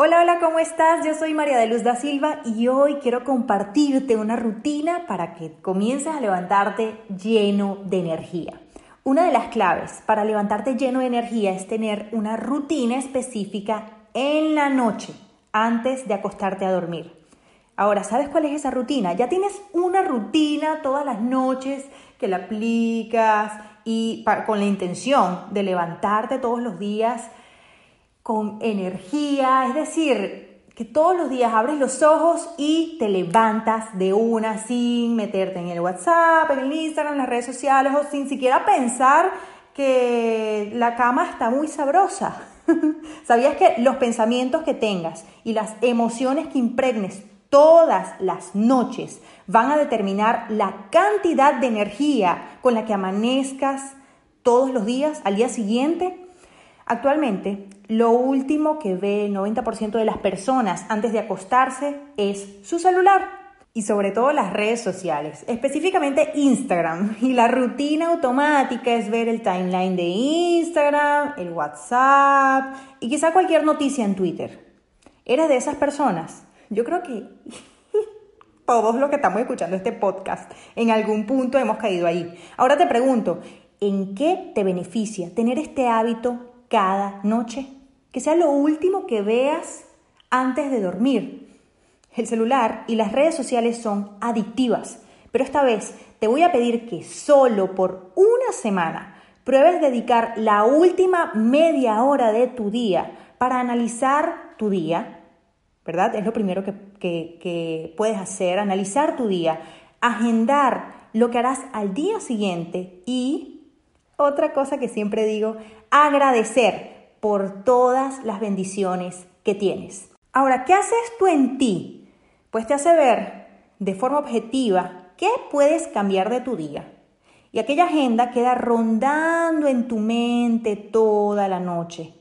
Hola, hola, ¿cómo estás? Yo soy María de Luz da Silva y hoy quiero compartirte una rutina para que comiences a levantarte lleno de energía. Una de las claves para levantarte lleno de energía es tener una rutina específica en la noche antes de acostarte a dormir. Ahora, ¿sabes cuál es esa rutina? Ya tienes una rutina todas las noches que la aplicas y con la intención de levantarte todos los días con energía, es decir, que todos los días abres los ojos y te levantas de una sin meterte en el WhatsApp, en el Instagram, en las redes sociales o sin siquiera pensar que la cama está muy sabrosa. ¿Sabías que los pensamientos que tengas y las emociones que impregnes todas las noches van a determinar la cantidad de energía con la que amanezcas todos los días al día siguiente? Actualmente, lo último que ve el 90% de las personas antes de acostarse es su celular y sobre todo las redes sociales, específicamente Instagram. Y la rutina automática es ver el timeline de Instagram, el WhatsApp y quizá cualquier noticia en Twitter. ¿Eres de esas personas? Yo creo que todos los que estamos escuchando este podcast en algún punto hemos caído ahí. Ahora te pregunto, ¿en qué te beneficia tener este hábito cada noche. Que sea lo último que veas antes de dormir. El celular y las redes sociales son adictivas, pero esta vez te voy a pedir que solo por una semana pruebes dedicar la última media hora de tu día para analizar tu día, ¿verdad? Es lo primero que, que puedes hacer, analizar tu día, agendar lo que harás al día siguiente y otra cosa que siempre digo, agradecer por todas las bendiciones que tienes. Ahora, ¿qué haces tú en ti? Pues te hace ver de forma objetiva qué puedes cambiar de tu día. Y aquella agenda queda rondando en tu mente toda la noche.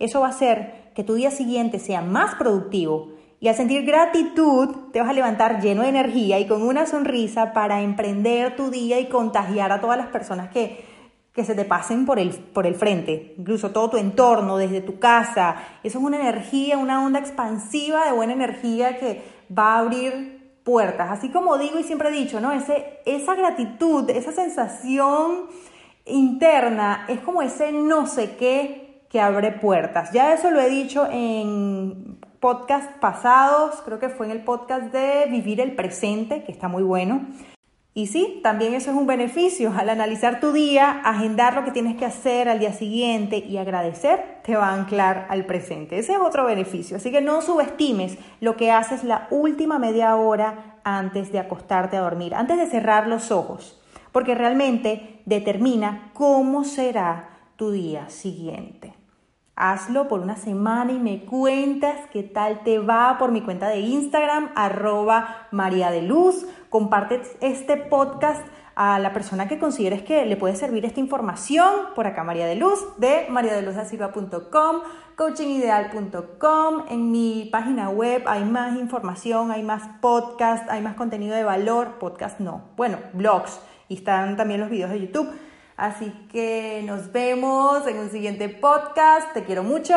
Eso va a hacer que tu día siguiente sea más productivo y al sentir gratitud te vas a levantar lleno de energía y con una sonrisa para emprender tu día y contagiar a todas las personas que que se te pasen por el, por el frente, incluso todo tu entorno, desde tu casa. Eso es una energía, una onda expansiva de buena energía que va a abrir puertas. Así como digo y siempre he dicho, ¿no? Esa gratitud, esa sensación interna es como ese no sé qué que abre puertas. Ya eso lo he dicho en podcast pasados, creo que fue en el podcast de Vivir el Presente, que está muy bueno. Y sí, también eso es un beneficio. Al analizar tu día, agendar lo que tienes que hacer al día siguiente y agradecer, te va a anclar al presente. Ese es otro beneficio. Así que no subestimes lo que haces la última media hora antes de acostarte a dormir, antes de cerrar los ojos, porque realmente determina cómo será tu día siguiente. Hazlo por una semana y me cuentas qué tal te va por mi cuenta de Instagram, arroba María de. Comparte este podcast a la persona que consideres que le puede servir esta información por acá María de Luz de mariadeluzdasilva.com, coachingideal.com. En mi página web hay más información, hay más podcast, hay más contenido de valor, podcast no, bueno, blogs y están también los videos de YouTube. Así que nos vemos en un siguiente podcast. Te quiero mucho.